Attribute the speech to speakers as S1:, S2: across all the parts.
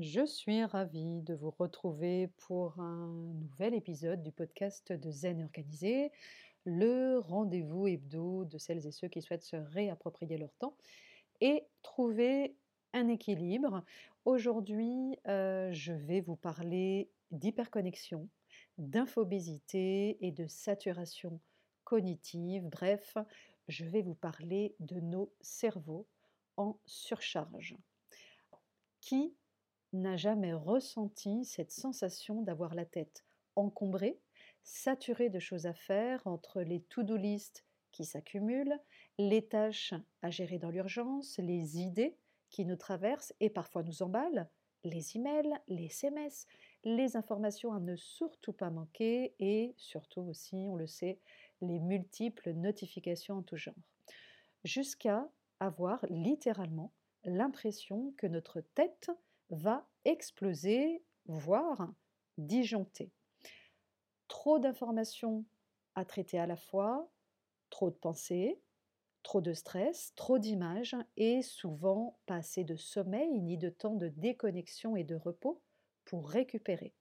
S1: Je suis ravie de vous retrouver pour un nouvel épisode du podcast de Zen Organisé, le rendez-vous hebdo de celles et ceux qui souhaitent se réapproprier leur temps et trouver un équilibre. Aujourd'hui, euh, je vais vous parler d'hyperconnexion, d'infobésité et de saturation cognitive. Bref, je vais vous parler de nos cerveaux en surcharge. Qui n'a jamais ressenti cette sensation d'avoir la tête encombrée, saturée de choses à faire entre les to-do list qui s'accumulent, les tâches à gérer dans l'urgence, les idées qui nous traversent et parfois nous emballent, les emails, les SMS, les informations à ne surtout pas manquer et surtout aussi, on le sait, les multiples notifications en tout genre. Jusqu'à avoir littéralement l'impression que notre tête va exploser, voire disjoncter. Trop d'informations à traiter à la fois, trop de pensées, trop de stress, trop d'images et souvent pas assez de sommeil ni de temps de déconnexion et de repos pour récupérer.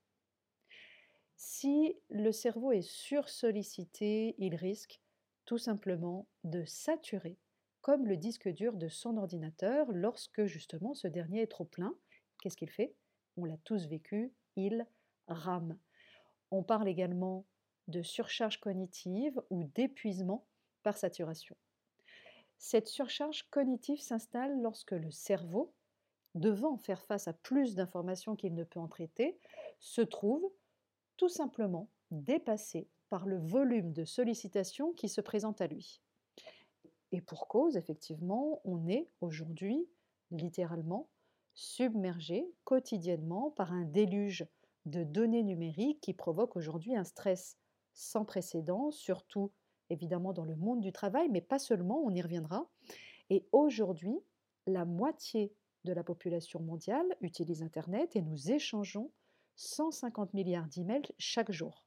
S1: Si le cerveau est sursollicité, il risque tout simplement de saturer, comme le disque dur de son ordinateur lorsque justement ce dernier est trop plein qu'est-ce qu'il fait? On l'a tous vécu, il rame. On parle également de surcharge cognitive ou d'épuisement par saturation. Cette surcharge cognitive s'installe lorsque le cerveau, devant faire face à plus d'informations qu'il ne peut en traiter, se trouve tout simplement dépassé par le volume de sollicitations qui se présente à lui. Et pour cause, effectivement, on est aujourd'hui littéralement submergé quotidiennement par un déluge de données numériques qui provoque aujourd'hui un stress sans précédent, surtout évidemment dans le monde du travail, mais pas seulement, on y reviendra. Et aujourd'hui, la moitié de la population mondiale utilise Internet et nous échangeons 150 milliards d'emails chaque jour.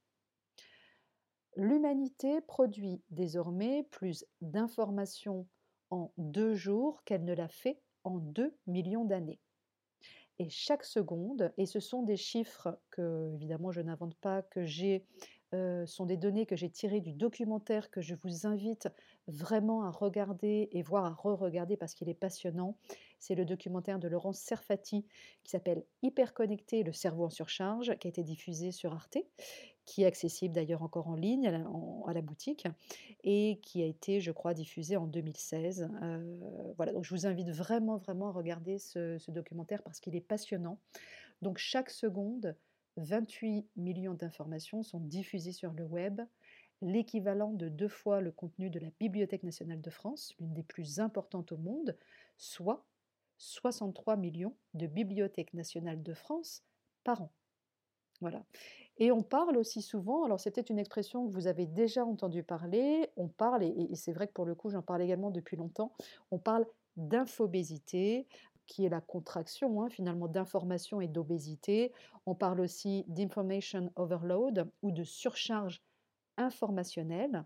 S1: L'humanité produit désormais plus d'informations en deux jours qu'elle ne l'a fait en deux millions d'années. Et chaque seconde, et ce sont des chiffres que, évidemment, je n'invente pas, que j'ai, euh, sont des données que j'ai tirées du documentaire que je vous invite vraiment à regarder et voir à re-regarder parce qu'il est passionnant. C'est le documentaire de Laurence Serfati qui s'appelle Hyperconnecté, le cerveau en surcharge, qui a été diffusé sur Arte, qui est accessible d'ailleurs encore en ligne à la, boutique et qui a été, je crois, diffusé en 2016. Euh, voilà, donc je vous invite vraiment, vraiment à regarder ce, ce documentaire parce qu'il est passionnant. Donc chaque seconde, 28 millions d'informations sont diffusées sur le web l'équivalent de deux fois le contenu de la Bibliothèque nationale de France, l'une des plus importantes au monde, soit 63 millions de bibliothèques nationales de France par an. Voilà. Et on parle aussi souvent, alors c'était une expression que vous avez déjà entendu parler, on parle, et, c'est vrai que pour le coup j'en parle également depuis longtemps, on parle d'infobésité, qui est la contraction hein, finalement d'information et d'obésité. On parle aussi d'information overload ou de surcharge informationnelle.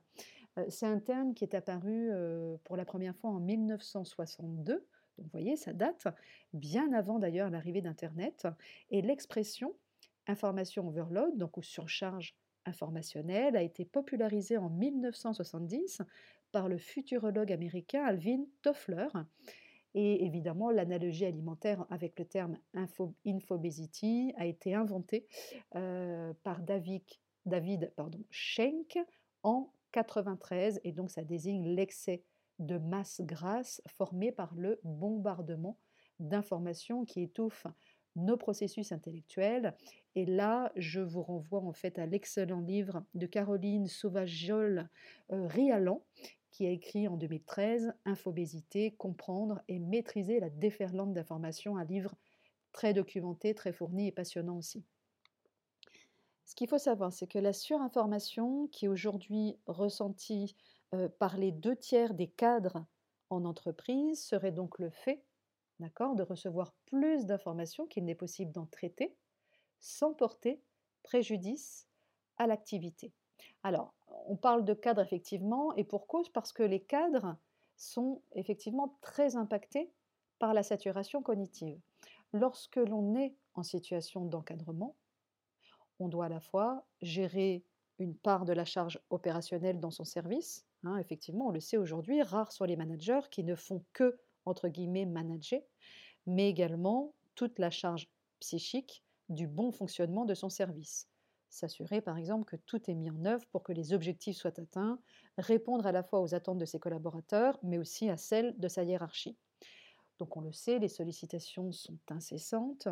S1: Euh, c'est un terme qui est apparu euh, pour la première fois en 1962 donc vous voyez, ça date bien avant d'ailleurs l'arrivée d'Internet. Et l'expression information overload, donc ou surcharge informationnelle, a été popularisée en 1970 par le futurologue américain Alvin Toffler. Et évidemment, l'analogie alimentaire avec le terme info, a été inventée euh, par David, David Schenck en 93, et donc ça désigne l'excès de masse grasse formée par le bombardement d'informations qui étouffent nos processus intellectuels. Et là, je vous renvoie en fait à l'excellent livre de Caroline Sauvageol euh, Rialan, qui a écrit en 2013 Infobésité, comprendre et maîtriser la déferlante d'informations, un livre très documenté, très fourni et passionnant aussi. Ce qu'il faut savoir, c'est que la surinformation qui est aujourd'hui ressentie euh, par les deux tiers des cadres en entreprise serait donc le fait d'accord, de recevoir plus d'informations qu'il n'est possible d'en traiter sans porter préjudice à l'activité. Alors, on parle de cadres effectivement, et pour cause, parce que les cadres sont effectivement très impactés par la saturation cognitive. lorsque l'on est en situation d'encadrement, on doit à la fois gérer une part de la charge opérationnelle dans son service. hein, effectivement, on le sait aujourd'hui, rares sont les managers qui ne font que, entre guillemets, manager, mais également toute la charge psychique du bon fonctionnement de son service. S'assurer par exemple que tout est mis en œuvre pour que les objectifs soient atteints, répondre à la fois aux attentes de ses collaborateurs, mais aussi à celles de sa hiérarchie. Donc on le sait, les sollicitations sont incessantes,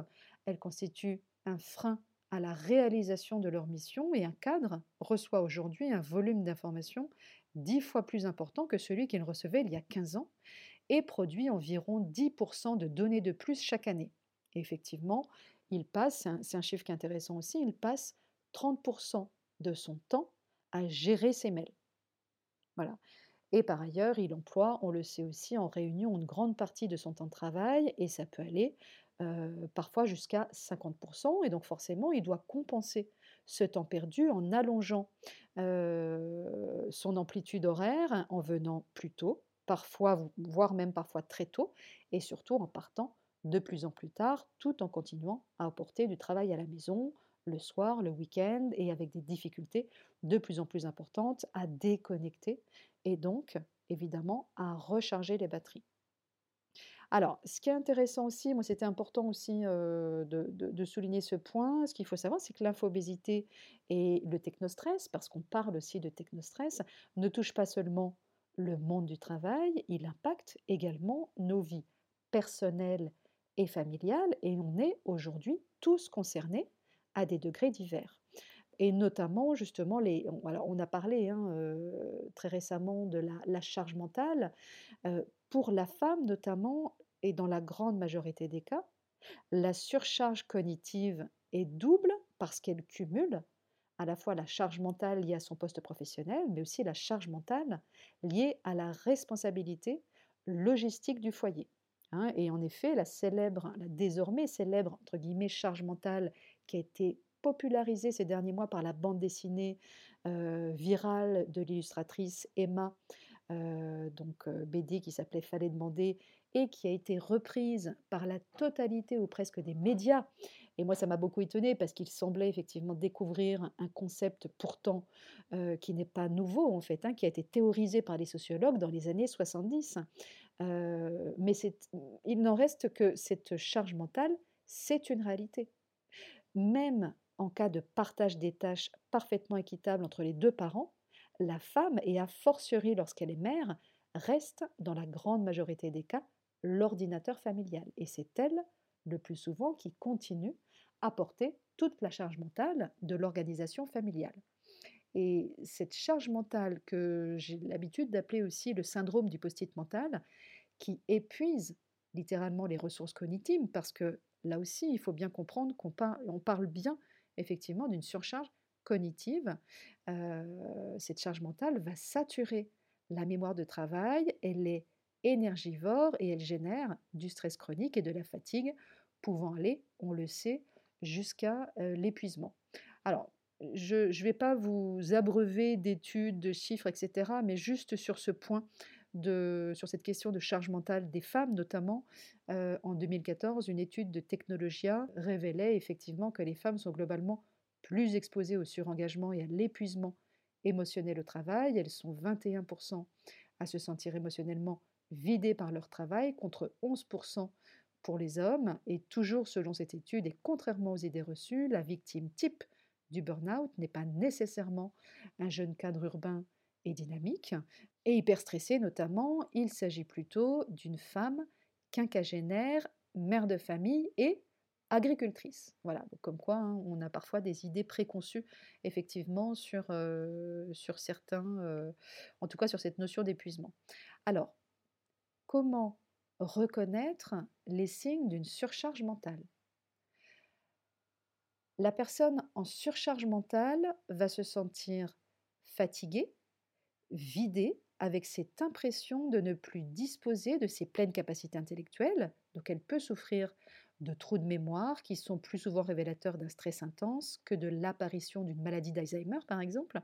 S1: elles constituent un frein à la réalisation de leur mission et un cadre reçoit aujourd'hui un volume d'informations dix fois plus important que celui qu'il recevait il y a 15 ans et produit environ 10% de données de plus chaque année. Effectivement, il passe, c'est un, chiffre qui est intéressant aussi, il passe 30% de son temps à gérer ses mails. Voilà. Et par ailleurs, il emploie, on le sait aussi, en réunion une grande partie de son temps de travail, et ça peut aller euh, parfois jusqu'à 50%, et donc forcément, il doit compenser ce temps perdu en allongeant euh, son amplitude horaire, en venant plus tôt, parfois, voire même parfois très tôt, et surtout en partant de plus en plus tard, tout en continuant à apporter du travail à la maison, le soir, le week-end, et avec des difficultés de plus en plus importantes à déconnecter, et donc évidemment à recharger les batteries. Alors, ce qui est intéressant aussi, moi c'était important aussi euh, de, souligner ce point, ce qu'il faut savoir, c'est que l'infobésité et le technostress, parce qu'on parle aussi de technostress, ne touchent pas seulement le monde du travail, il impacte également nos vies personnelles et familiales, et on est aujourd'hui tous concernés à des degrés divers. Et notamment, justement, on, a parlé hein, euh, très récemment de la, charge mentale. Euh, pour la femme, notamment, et dans la grande majorité des cas, la surcharge cognitive est double parce qu'elle cumule à la fois la charge mentale liée à son poste professionnel, mais aussi la charge mentale liée à la responsabilité logistique du foyer. Hein. et en effet, la célèbre, la désormais célèbre entre guillemets charge mentale qui a été popularisée ces derniers mois par la bande dessinée euh, virale de l'illustratrice Emma, euh, donc euh, BD qui s'appelait Fallait demander et qui a été reprise par la totalité ou presque des médias. Et moi, ça m'a beaucoup étonné parce qu'il semblait effectivement découvrir un concept pourtant euh, qui n'est pas nouveau en fait, hein, qui a été théorisé par les sociologues dans les années 70. Euh, mais il n'en reste que cette charge mentale, c'est une réalité. Même en cas de partage des tâches parfaitement équitable entre les deux parents, la femme, et a fortiori lorsqu'elle est mère, reste, dans la grande majorité des cas, l'ordinateur familial. Et c'est elle, le plus souvent, qui continue à porter toute la charge mentale de l'organisation familiale. Et cette charge mentale que j'ai l'habitude d'appeler aussi le syndrome du post-it mental, qui épuise littéralement les ressources cognitives, parce que là aussi, il faut bien comprendre qu'on parle, bien effectivement d'une surcharge cognitive. Euh, cette charge mentale va saturer la mémoire de travail, elle est énergivore et elle génère du stress chronique et de la fatigue, pouvant aller, on le sait, jusqu'à l'épuisement. Alors, je ne vais pas vous abreuver d'études, de chiffres, etc., mais juste sur ce point, de, sur cette question de charge mentale des femmes notamment, en 2014, une étude de Technologia révélait effectivement que les femmes sont globalement plus exposées au surengagement et à l'épuisement émotionnel au travail. Elles sont 21% à se sentir émotionnellement vidés par leur travail, contre 11% pour les hommes. Et toujours selon cette étude, et contrairement aux idées reçues, la victime type du burn-out n'est pas nécessairement un jeune cadre urbain et dynamique. Et hyper stressé notamment, il s'agit plutôt d'une femme quinquagénaire, mère de famille et agricultrice. Voilà, comme quoi hein, on a parfois des idées préconçues effectivement sur, euh, sur certains, euh, en tout cas sur cette notion d'épuisement. Alors, comment reconnaître les signes d'une surcharge mentale. La personne en surcharge mentale va se sentir fatiguée, vidée, avec cette impression de ne plus disposer de ses pleines capacités intellectuelles, donc elle peut souffrir de trous de mémoire qui sont plus souvent révélateurs d'un stress intense que de l'apparition d'une maladie d'Alzheimer, par exemple.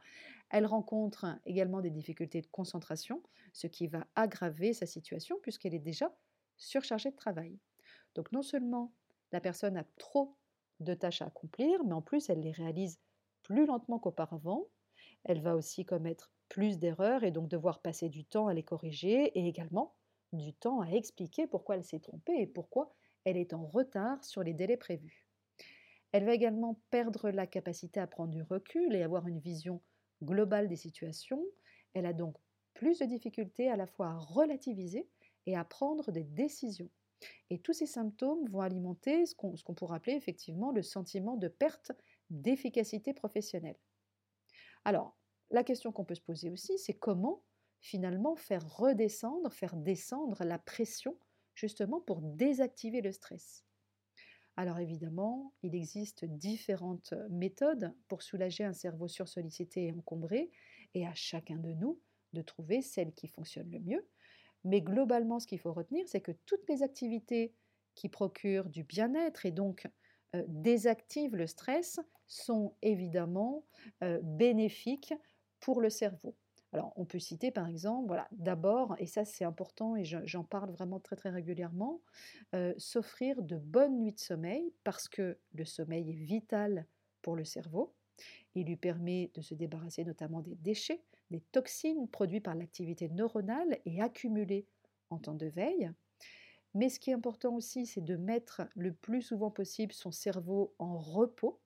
S1: Elle rencontre également des difficultés de concentration, ce qui va aggraver sa situation puisqu'elle est déjà surchargée de travail. Donc non seulement la personne a trop de tâches à accomplir, mais en plus, elle les réalise plus lentement qu'auparavant. Elle va aussi commettre plus d'erreurs et donc devoir passer du temps à les corriger et également du temps à expliquer pourquoi elle s'est trompée et pourquoi elle est en retard sur les délais prévus. Elle va également perdre la capacité à prendre du recul et avoir une vision globale des situations. Elle a donc plus de difficultés à la fois à relativiser et à prendre des décisions. Et tous ces symptômes vont alimenter ce qu'on qu pourrait appeler effectivement le sentiment de perte d'efficacité professionnelle. Alors, la question qu'on peut se poser aussi, c'est comment finalement faire redescendre, faire descendre la pression justement pour désactiver le stress. Alors évidemment, il existe différentes méthodes pour soulager un cerveau sursollicité et encombré, et à chacun de nous de trouver celle qui fonctionne le mieux. Mais globalement, ce qu'il faut retenir, c'est que toutes les activités qui procurent du bien-être et donc euh, désactivent le stress sont évidemment euh, bénéfiques pour le cerveau. Alors, on peut citer par exemple, voilà, d'abord, et ça c'est important et j'en parle vraiment très très régulièrement, euh, s'offrir de bonnes nuits de sommeil parce que le sommeil est vital pour le cerveau. Il lui permet de se débarrasser notamment des déchets, des toxines produites par l'activité neuronale et accumulées en temps de veille. Mais ce qui est important aussi, c'est de mettre le plus souvent possible son cerveau en repos,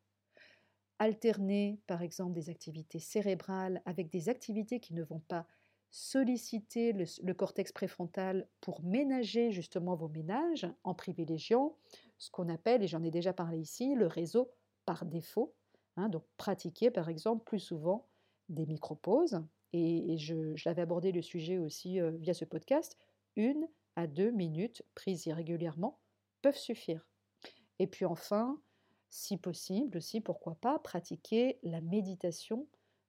S1: alterner par exemple des activités cérébrales avec des activités qui ne vont pas solliciter le, cortex préfrontal pour ménager justement vos ménages en privilégiant ce qu'on appelle, et j'en ai déjà parlé ici, le réseau par défaut. Hein, donc pratiquer par exemple plus souvent des micro-pauses, et, je, l'avais abordé le sujet aussi euh, via ce podcast, une à deux minutes prises irrégulièrement peuvent suffire. Et puis enfin, si possible aussi, pourquoi pas, pratiquer la méditation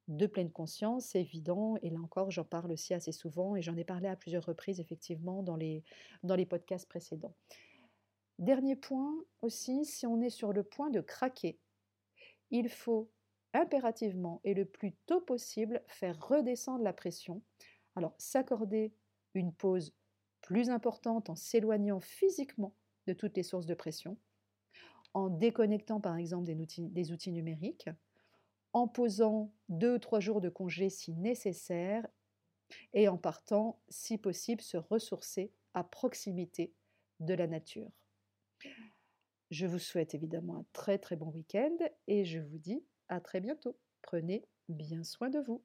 S1: de pleine conscience, c'est évident, et là encore, j'en parle aussi assez souvent, et j'en ai parlé à plusieurs reprises, effectivement, dans les, dans les podcasts précédents. Dernier point aussi, si on est sur le point de craquer, il faut impérativement et le plus tôt possible faire redescendre la pression. Alors, s'accorder une pause plus importante en s'éloignant physiquement de toutes les sources de pression, en déconnectant par exemple des outils, numériques, en posant deux ou trois jours de congé si nécessaire, et en partant, si possible, se ressourcer à proximité de la nature. Je vous souhaite évidemment un très très bon week-end et je vous dis à très bientôt. Prenez bien soin de vous.